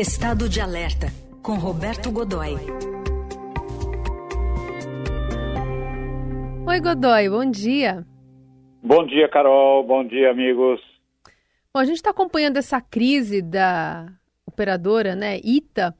Estado de Alerta, com Roberto Godoy. Oi, Godoy, bom dia. Bom dia, Carol. Bom dia, amigos. Bom, a gente está acompanhando essa crise da operadora, né, ITA,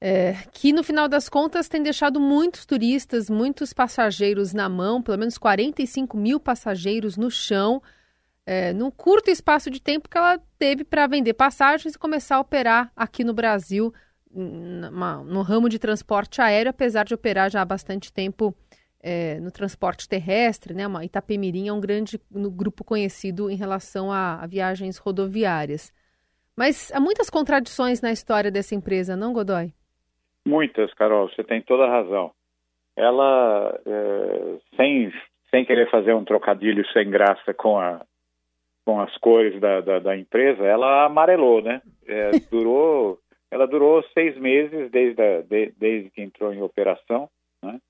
é, que no final das contas tem deixado muitos turistas, muitos passageiros na mão, pelo menos 45 mil passageiros no chão é, num curto espaço de tempo que ela teve para vender passagens e começar a operar aqui no Brasil numa, no ramo de transporte aéreo, apesar de operar já há bastante tempo é, no transporte terrestre, né? Uma Itapemirim é um grande grupo conhecido em relação a, a, viagens rodoviárias. Mas há muitas contradições na história dessa empresa, não, Godoy? Muitas, Carol. Você tem toda a razão. Ela, é, sem, sem querer fazer um trocadilho sem graça com a, com as cores da, da, da empresa, ela amarelou, né? É, durou, ela durou seis meses desde, a, de, desde que entrou em operação, né?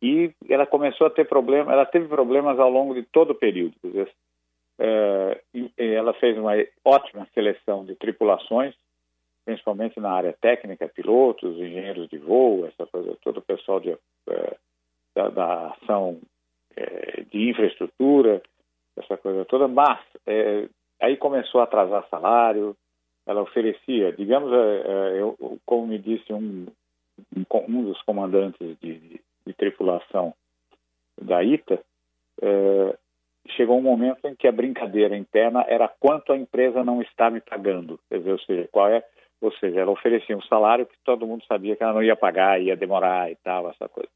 E ela começou a ter problemas, ela teve problemas ao longo de todo o período. Dizer, é, ela fez uma ótima seleção de tripulações, principalmente na área técnica, pilotos, engenheiros de voo, essa coisa, todo o pessoal de, é, da, da ação é, de infraestrutura, essa coisa toda, mas é, aí começou a atrasar salário, ela oferecia, digamos, é, é eu, como me disse um, um, dos comandantes de, de, de, tripulação da ITA, é, chegou um momento em que a brincadeira interna era quanto a empresa não está me pagando, quer dizer, ou seja, qual é, ou seja, ela oferecia um salário que todo mundo sabia que ela não ia pagar, ia demorar e tal, essa coisa.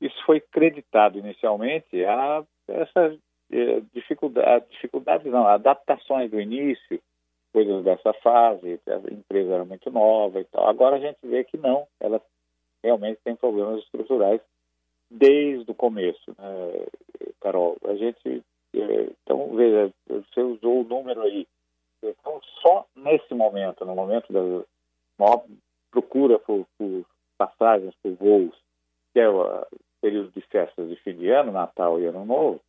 Isso foi creditado inicialmente a essa é, dificuldade, dificuldades não, adaptações do início, coisas dessa fase, a empresa era muito nova e tal. Agora a gente vê que não, ela realmente tem problemas estruturais desde o começo, né, Carol. A gente, é, então, veja, você usou o número aí. Então, só nesse momento, no momento da maior procura por, por passagens, por voos, que é o período de festas de fim de ano, Natal e Ano Novo,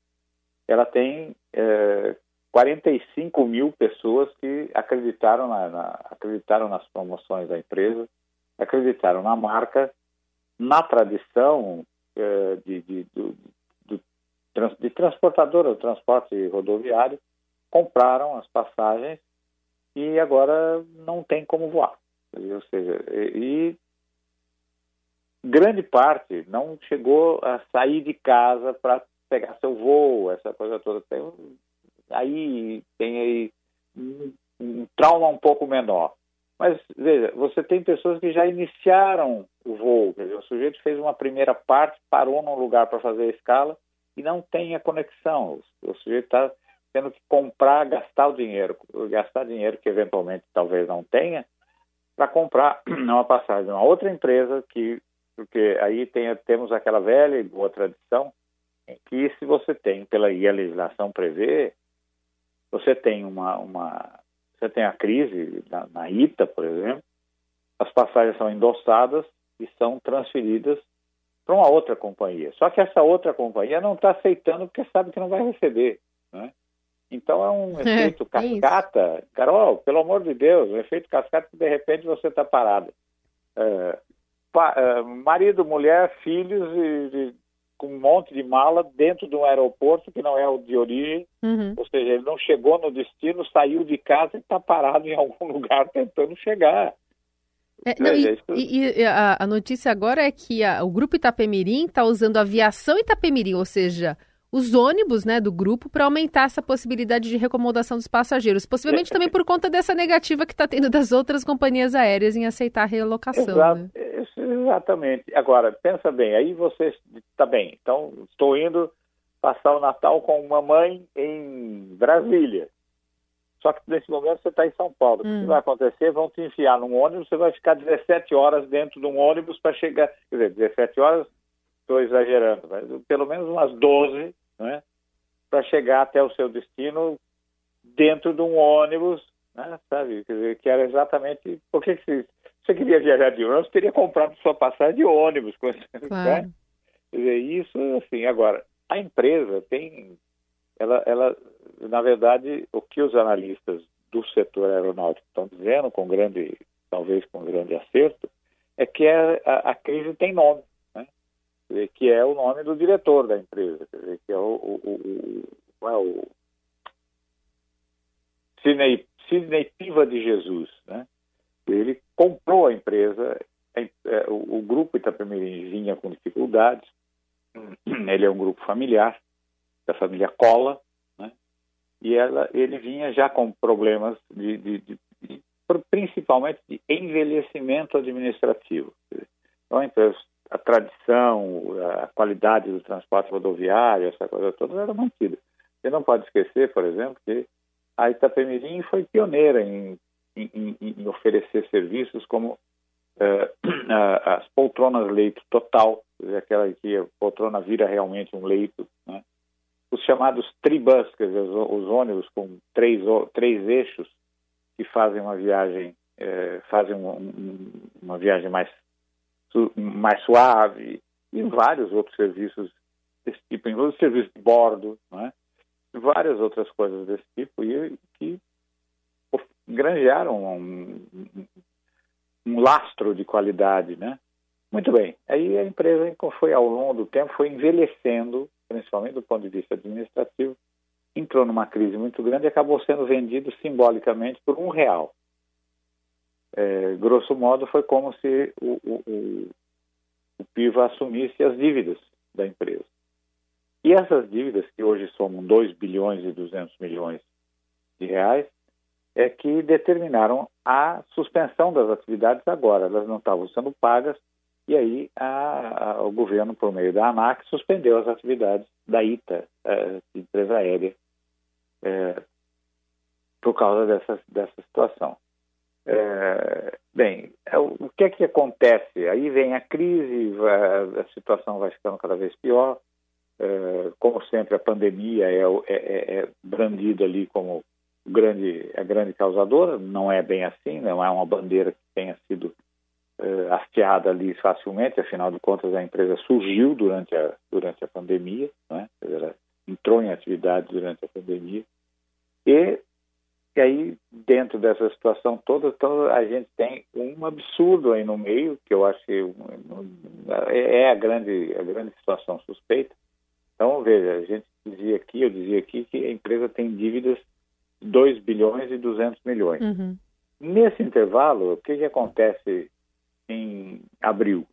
ela tem é, 45 mil pessoas que acreditaram, na, na, acreditaram nas promoções da empresa, acreditaram na marca, na tradição é, de, de, do, do, de transportadora, do transporte rodoviário, compraram as passagens e agora não tem como voar. Ou seja, e, e grande parte não chegou a sair de casa para pegar seu voo, essa coisa toda. Tem, aí tem aí um, um trauma um pouco menor. Mas, veja, você tem pessoas que já iniciaram o voo. Quer dizer, o sujeito fez uma primeira parte, parou num lugar para fazer a escala e não tem a conexão. O, o sujeito está tendo que comprar, gastar o dinheiro, gastar dinheiro que eventualmente talvez não tenha, para comprar uma passagem uma outra empresa que, porque aí tem, temos aquela velha e boa tradição que se você tem, pela e a legislação prevê, você tem uma, uma você tem a crise na, na ITA, por exemplo, as passagens são endossadas e são transferidas para uma outra companhia. Só que essa outra companhia não está aceitando porque sabe que não vai receber. Né? Então é um efeito é cascata. Carol, pelo amor de Deus, um efeito cascata que de repente você está parado. É, pa, é, marido, mulher, filhos e, com um monte de mala dentro de um aeroporto que não é o de origem, uhum. ou seja, ele não chegou no destino, saiu de casa e está parado em algum lugar tentando chegar. É, não, e, isso... e, e a, a, notícia agora é que a, o grupo Itapemirim está usando a aviação Itapemirim, ou seja, os ônibus né, do grupo para aumentar essa possibilidade de recomodação dos passageiros, possivelmente também por conta dessa negativa que está tendo das outras companhias aéreas em aceitar a relocação. Exato, né? Exatamente. Agora, pensa bem, aí você está bem, então estou indo passar o Natal com uma mãe em Brasília. Só que nesse momento você está em São Paulo. Hum. O que vai acontecer? Vão te enfiar num ônibus, você vai ficar 17 horas dentro de um ônibus para chegar. Quer dizer, 17 horas estou exagerando, mas pelo menos umas 12, né, para chegar até o seu destino dentro de um ônibus, né, sabe? Quer dizer, que era exatamente. Por que você, você queria viajar de ônibus? Teria comprado sua passagem de ônibus. Claro. Né? Dizer, isso, assim, agora, a empresa tem. Ela, ela, na verdade, o que os analistas do setor aeronáutico estão dizendo com grande talvez com grande acerto, é que a, a, a crise tem nome, né? dizer, que é o nome do diretor da empresa, quer dizer, que é o, o, o, o, é o Sidney, Sidney Piva de Jesus. Né? Ele comprou a empresa, é, o, o grupo Itapemirim vinha com dificuldades, ele é um grupo familiar, da família Cola, né? e ela, ele vinha já com problemas de, de, de, de principalmente de envelhecimento administrativo. Então, a tradição, a qualidade do transporte rodoviário, essa coisa toda era mantida. Você não pode esquecer, por exemplo, que a Itapemirim foi pioneira em, em, em oferecer serviços como uh, as poltronas leito total, aquela que a poltrona vira realmente um leito, né? os chamados tribus, quer dizer, os, ônibus com três, três eixos que fazem uma viagem, eh, fazem um, uma viagem mais, mais suave e vários outros serviços desse tipo, inclusive serviços de bordo, né? várias outras coisas desse tipo e que granjearam um, um, lastro de qualidade, né? Muito bem. Aí a empresa foi ao longo do tempo foi envelhecendo, principalmente do ponto de vista administrativo, entrou numa crise muito grande e acabou sendo vendido simbolicamente por um real. É, grosso modo, foi como se o, o, o, o PIVA assumisse as dívidas da empresa. E essas dívidas, que hoje somam 2 bilhões e 200 milhões de reais, é que determinaram a suspensão das atividades agora. Elas não estavam sendo pagas e aí a, a, o governo, por meio da ANAC, suspendeu as atividades da ITA, é, empresa aérea, é, por causa dessa, dessa situação. É, bem, o que é que acontece? Aí vem a crise, a, a situação vai ficando cada vez pior, é, como sempre, a pandemia é, é, é, é brandida ali como grande, a grande causadora, não é bem assim, não é uma bandeira que tenha sido é, hasteada ali facilmente, afinal de contas a empresa surgiu durante a, durante a pandemia, né? ela entrou em atividade durante a pandemia, e, e aí dentro dessa situação toda, então, a gente tem um absurdo aí no meio, que eu acho que é, é a grande, a grande situação suspeita, então, veja, a gente dizia aqui, eu dizia aqui que a empresa tem dívidas 2 bilhões e 200 milhões. Uhum. Nesse intervalo, o que, que acontece em abril?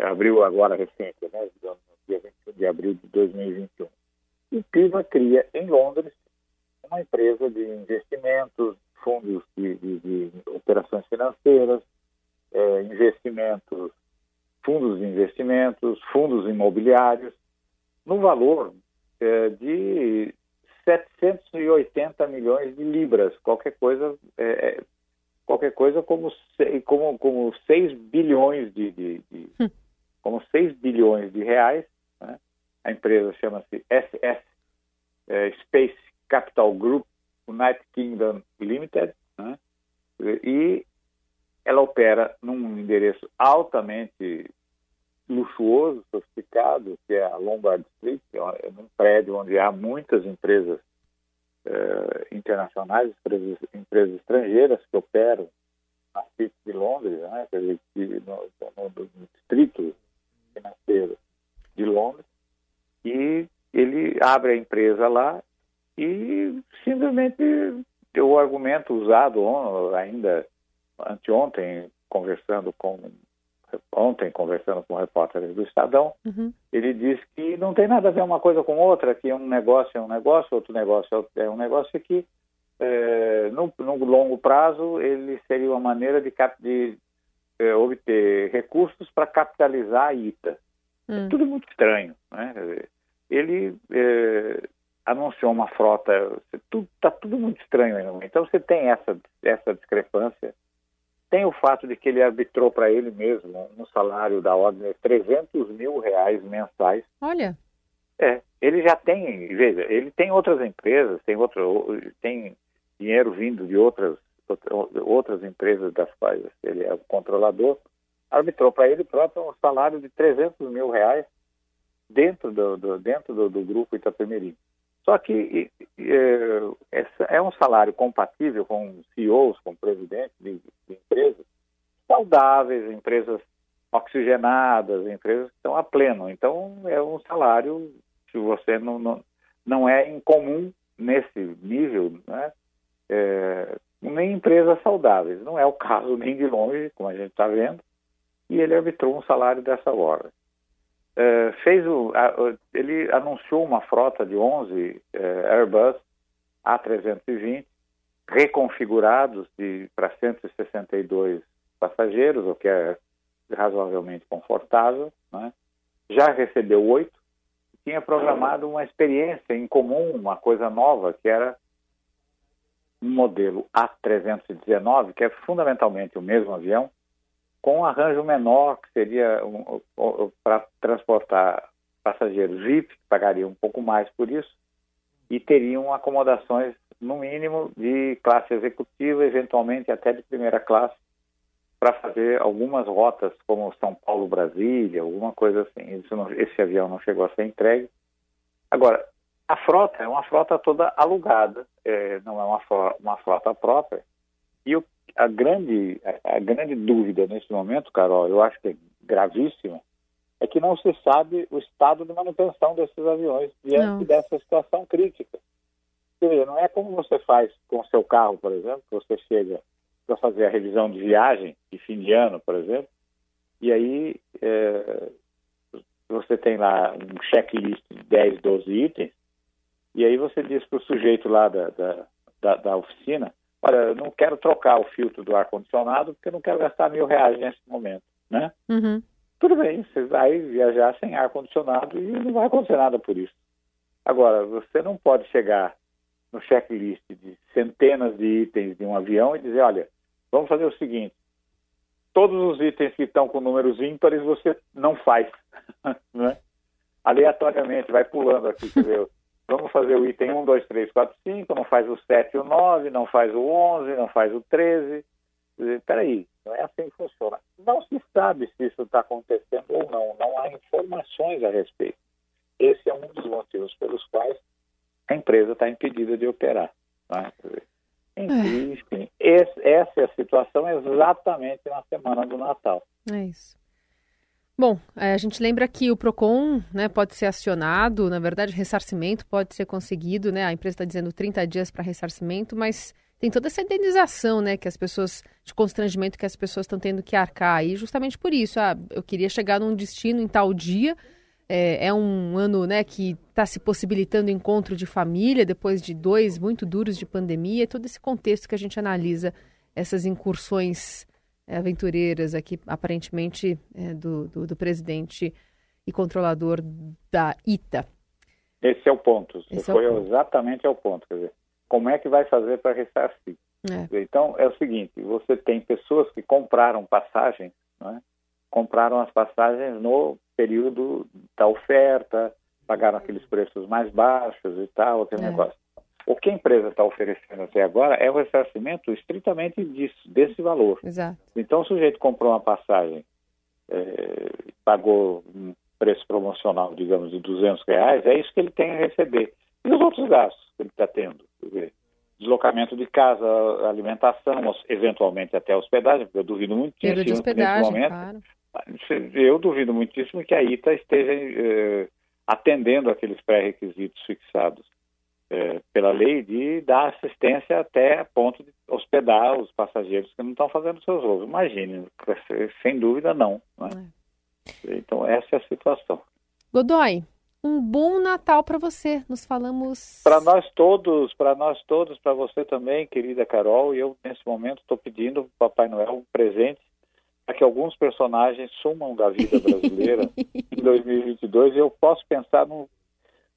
Abril agora recente, né? Dia 21 de abril de 2021. O PIVA cria em Londres uma empresa de investimentos, fundos de, de, de operações financeiras, é, investimentos, fundos de investimentos, fundos imobiliários, no valor é, de 780 milhões de libras, qualquer coisa, é, é qualquer coisa como, como, como 6 bilhões de, de, de hum. como 6 bilhões de reais. Né? A empresa chama-se SS é, Space Capital Group United Kingdom Limited, né? e ela opera num endereço altamente luxuoso, sofisticado, que é a Lombard Street, é, é um prédio onde há muitas empresas eh, internacionais, empresas, empresas, estrangeiras que operam na City de Londres, né, quer dizer, no, no, no distrito financeiro de Londres, e ele abre a empresa lá e simplesmente o argumento usado ainda anteontem, conversando com ontem, conversando com repórteres do Estadão, uhum. ele disse que não tem nada a ver uma coisa com outra, que um negócio é um negócio, outro negócio é um negócio e que é, no, no, longo prazo ele seria uma maneira de, cap, de é, obter recursos para capitalizar a ITA. É hum. É tudo muito estranho. Né? Ele é, anunciou uma frota, está tudo, tá tudo muito estranho. Então você tem essa, essa discrepância tem o fato de que ele arbitrou para ele mesmo um salário da ordem de 300 mil reais mensais. Olha. É, ele já tem, veja, ele tem outras empresas, tem outro, tem dinheiro vindo de outras outras empresas das quais ele é o controlador, arbitrou para ele próprio um salário de 300 mil reais dentro do, do dentro do, do grupo Itapemirim. Só que é, é um salário compatível com CEOs, com presidentes de, de empresas, saudáveis, empresas oxigenadas, empresas que estão a pleno. Então, é um salário que você não, não, não é incomum nesse nível, né? É, nem empresas saudáveis. Não é o caso nem de longe, como a gente está vendo, e ele arbitrou um salário dessa ordem. É, fez o, a, ele anunciou uma frota de 11 é, Airbus A320 reconfigurados para 162 passageiros, o que é razoavelmente confortável. Né? Já recebeu oito, tinha programado uma experiência em comum, uma coisa nova, que era um modelo A319, que é fundamentalmente o mesmo avião, com um arranjo menor, que seria um, para transportar passageiros VIP, que pagariam um pouco mais por isso, e teriam acomodações, no mínimo, de classe executiva, eventualmente até de primeira classe, para fazer algumas rotas, como São Paulo-Brasília, alguma coisa assim. Não, esse avião não chegou a ser entregue. Agora, a frota é uma frota toda alugada, é, não é uma, uma frota própria. E o, a, grande, a, grande dúvida nesse momento, Carol, eu acho que é gravíssima, é que não se sabe o estado de manutenção desses aviões diante não. dessa situação crítica. Dizer, não é como você faz com o seu carro, por exemplo, que você chega para fazer a revisão de viagem de fim de ano, por exemplo, e aí é, você tem lá um checklist de 10, 12 itens, e aí você diz para o sujeito lá da, da, da, da, oficina, olha, eu não quero trocar o filtro do ar-condicionado porque eu não quero gastar mil reais nesse momento, né? Uhum. Tudo bem, você vai viajar sem ar-condicionado e não vai acontecer nada por isso. Agora, você não pode chegar no checklist de centenas de itens de um avião e dizer, olha, vamos fazer o seguinte, todos os itens que estão com números ímpares você não faz, né? Aleatoriamente, vai pulando aqui, entendeu? Vamos fazer o item 1, 2, 3, 4, 5, não faz o 7 e o 9, não faz o 11, não faz o 13. Espera aí, não é assim que funciona. Não se sabe se isso está acontecendo ou não, não há informações a respeito. Esse é um dos motivos pelos quais a empresa está impedida de operar. Né? Enfim, esse, essa é a situação exatamente na semana do Natal. É isso. Bom, é, a gente lembra que o PROCON né, pode ser acionado, na verdade, ressarcimento pode ser conseguido, né? A empresa está dizendo 30 dias para ressarcimento, mas tem toda essa indenização, né, que as pessoas, de constrangimento que as pessoas estão tendo que arcar aí, justamente por isso. Ah, eu queria chegar num destino em tal dia. É, é um ano, né, que está se possibilitando encontro de família depois de dois muito duros de pandemia, e todo esse contexto que a gente analisa essas incursões é, aventureiras aqui, aparentemente, é, do, do, do, presidente e controlador da ITA. Esse é o ponto. Esse Você é foi ponto. exatamente ao ponto. Quer dizer, como é que vai fazer para ressarcir? É. Então, é o seguinte, você tem pessoas que compraram passagens, né? compraram as passagens no período da oferta, pagaram aqueles preços mais baixos e tal, aquele é. negócio. O que a empresa está oferecendo até agora é o ressarcimento estritamente disso, desse valor. Exato. Então, o sujeito comprou uma passagem, é, pagou um preço promocional, digamos, de 200 reais, é isso que ele tem a receber. E os outros gastos que ele está tendo? Deslocamento de casa, alimentação, eventualmente até hospedagem, porque eu duvido muito que de hospedagem, momento, claro. Eu duvido muitíssimo que a ITA esteja eh, atendendo aqueles pré-requisitos fixados é, pela lei de dar assistência até ponto de hospedar os passageiros que não estão fazendo seus voos. Imagine, sem dúvida não. Né? É. Então essa é a situação. Godoy, um bom Natal para você. Nos falamos. Para nós todos, para nós todos, para você também, querida Carol. E eu nesse momento estou pedindo para Papai Noel um presente para que alguns personagens sumam da vida brasileira em 2022. E eu posso pensar no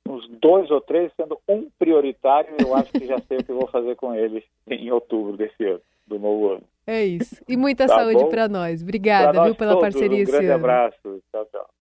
uns dois ou três, sendo um prioritário, eu acho que já sei o que vou fazer com ele em outubro desse ano, do novo ano. É isso. E muita tá saúde para nós. Obrigada, nós viu, pela todos, parceria um grande abraço.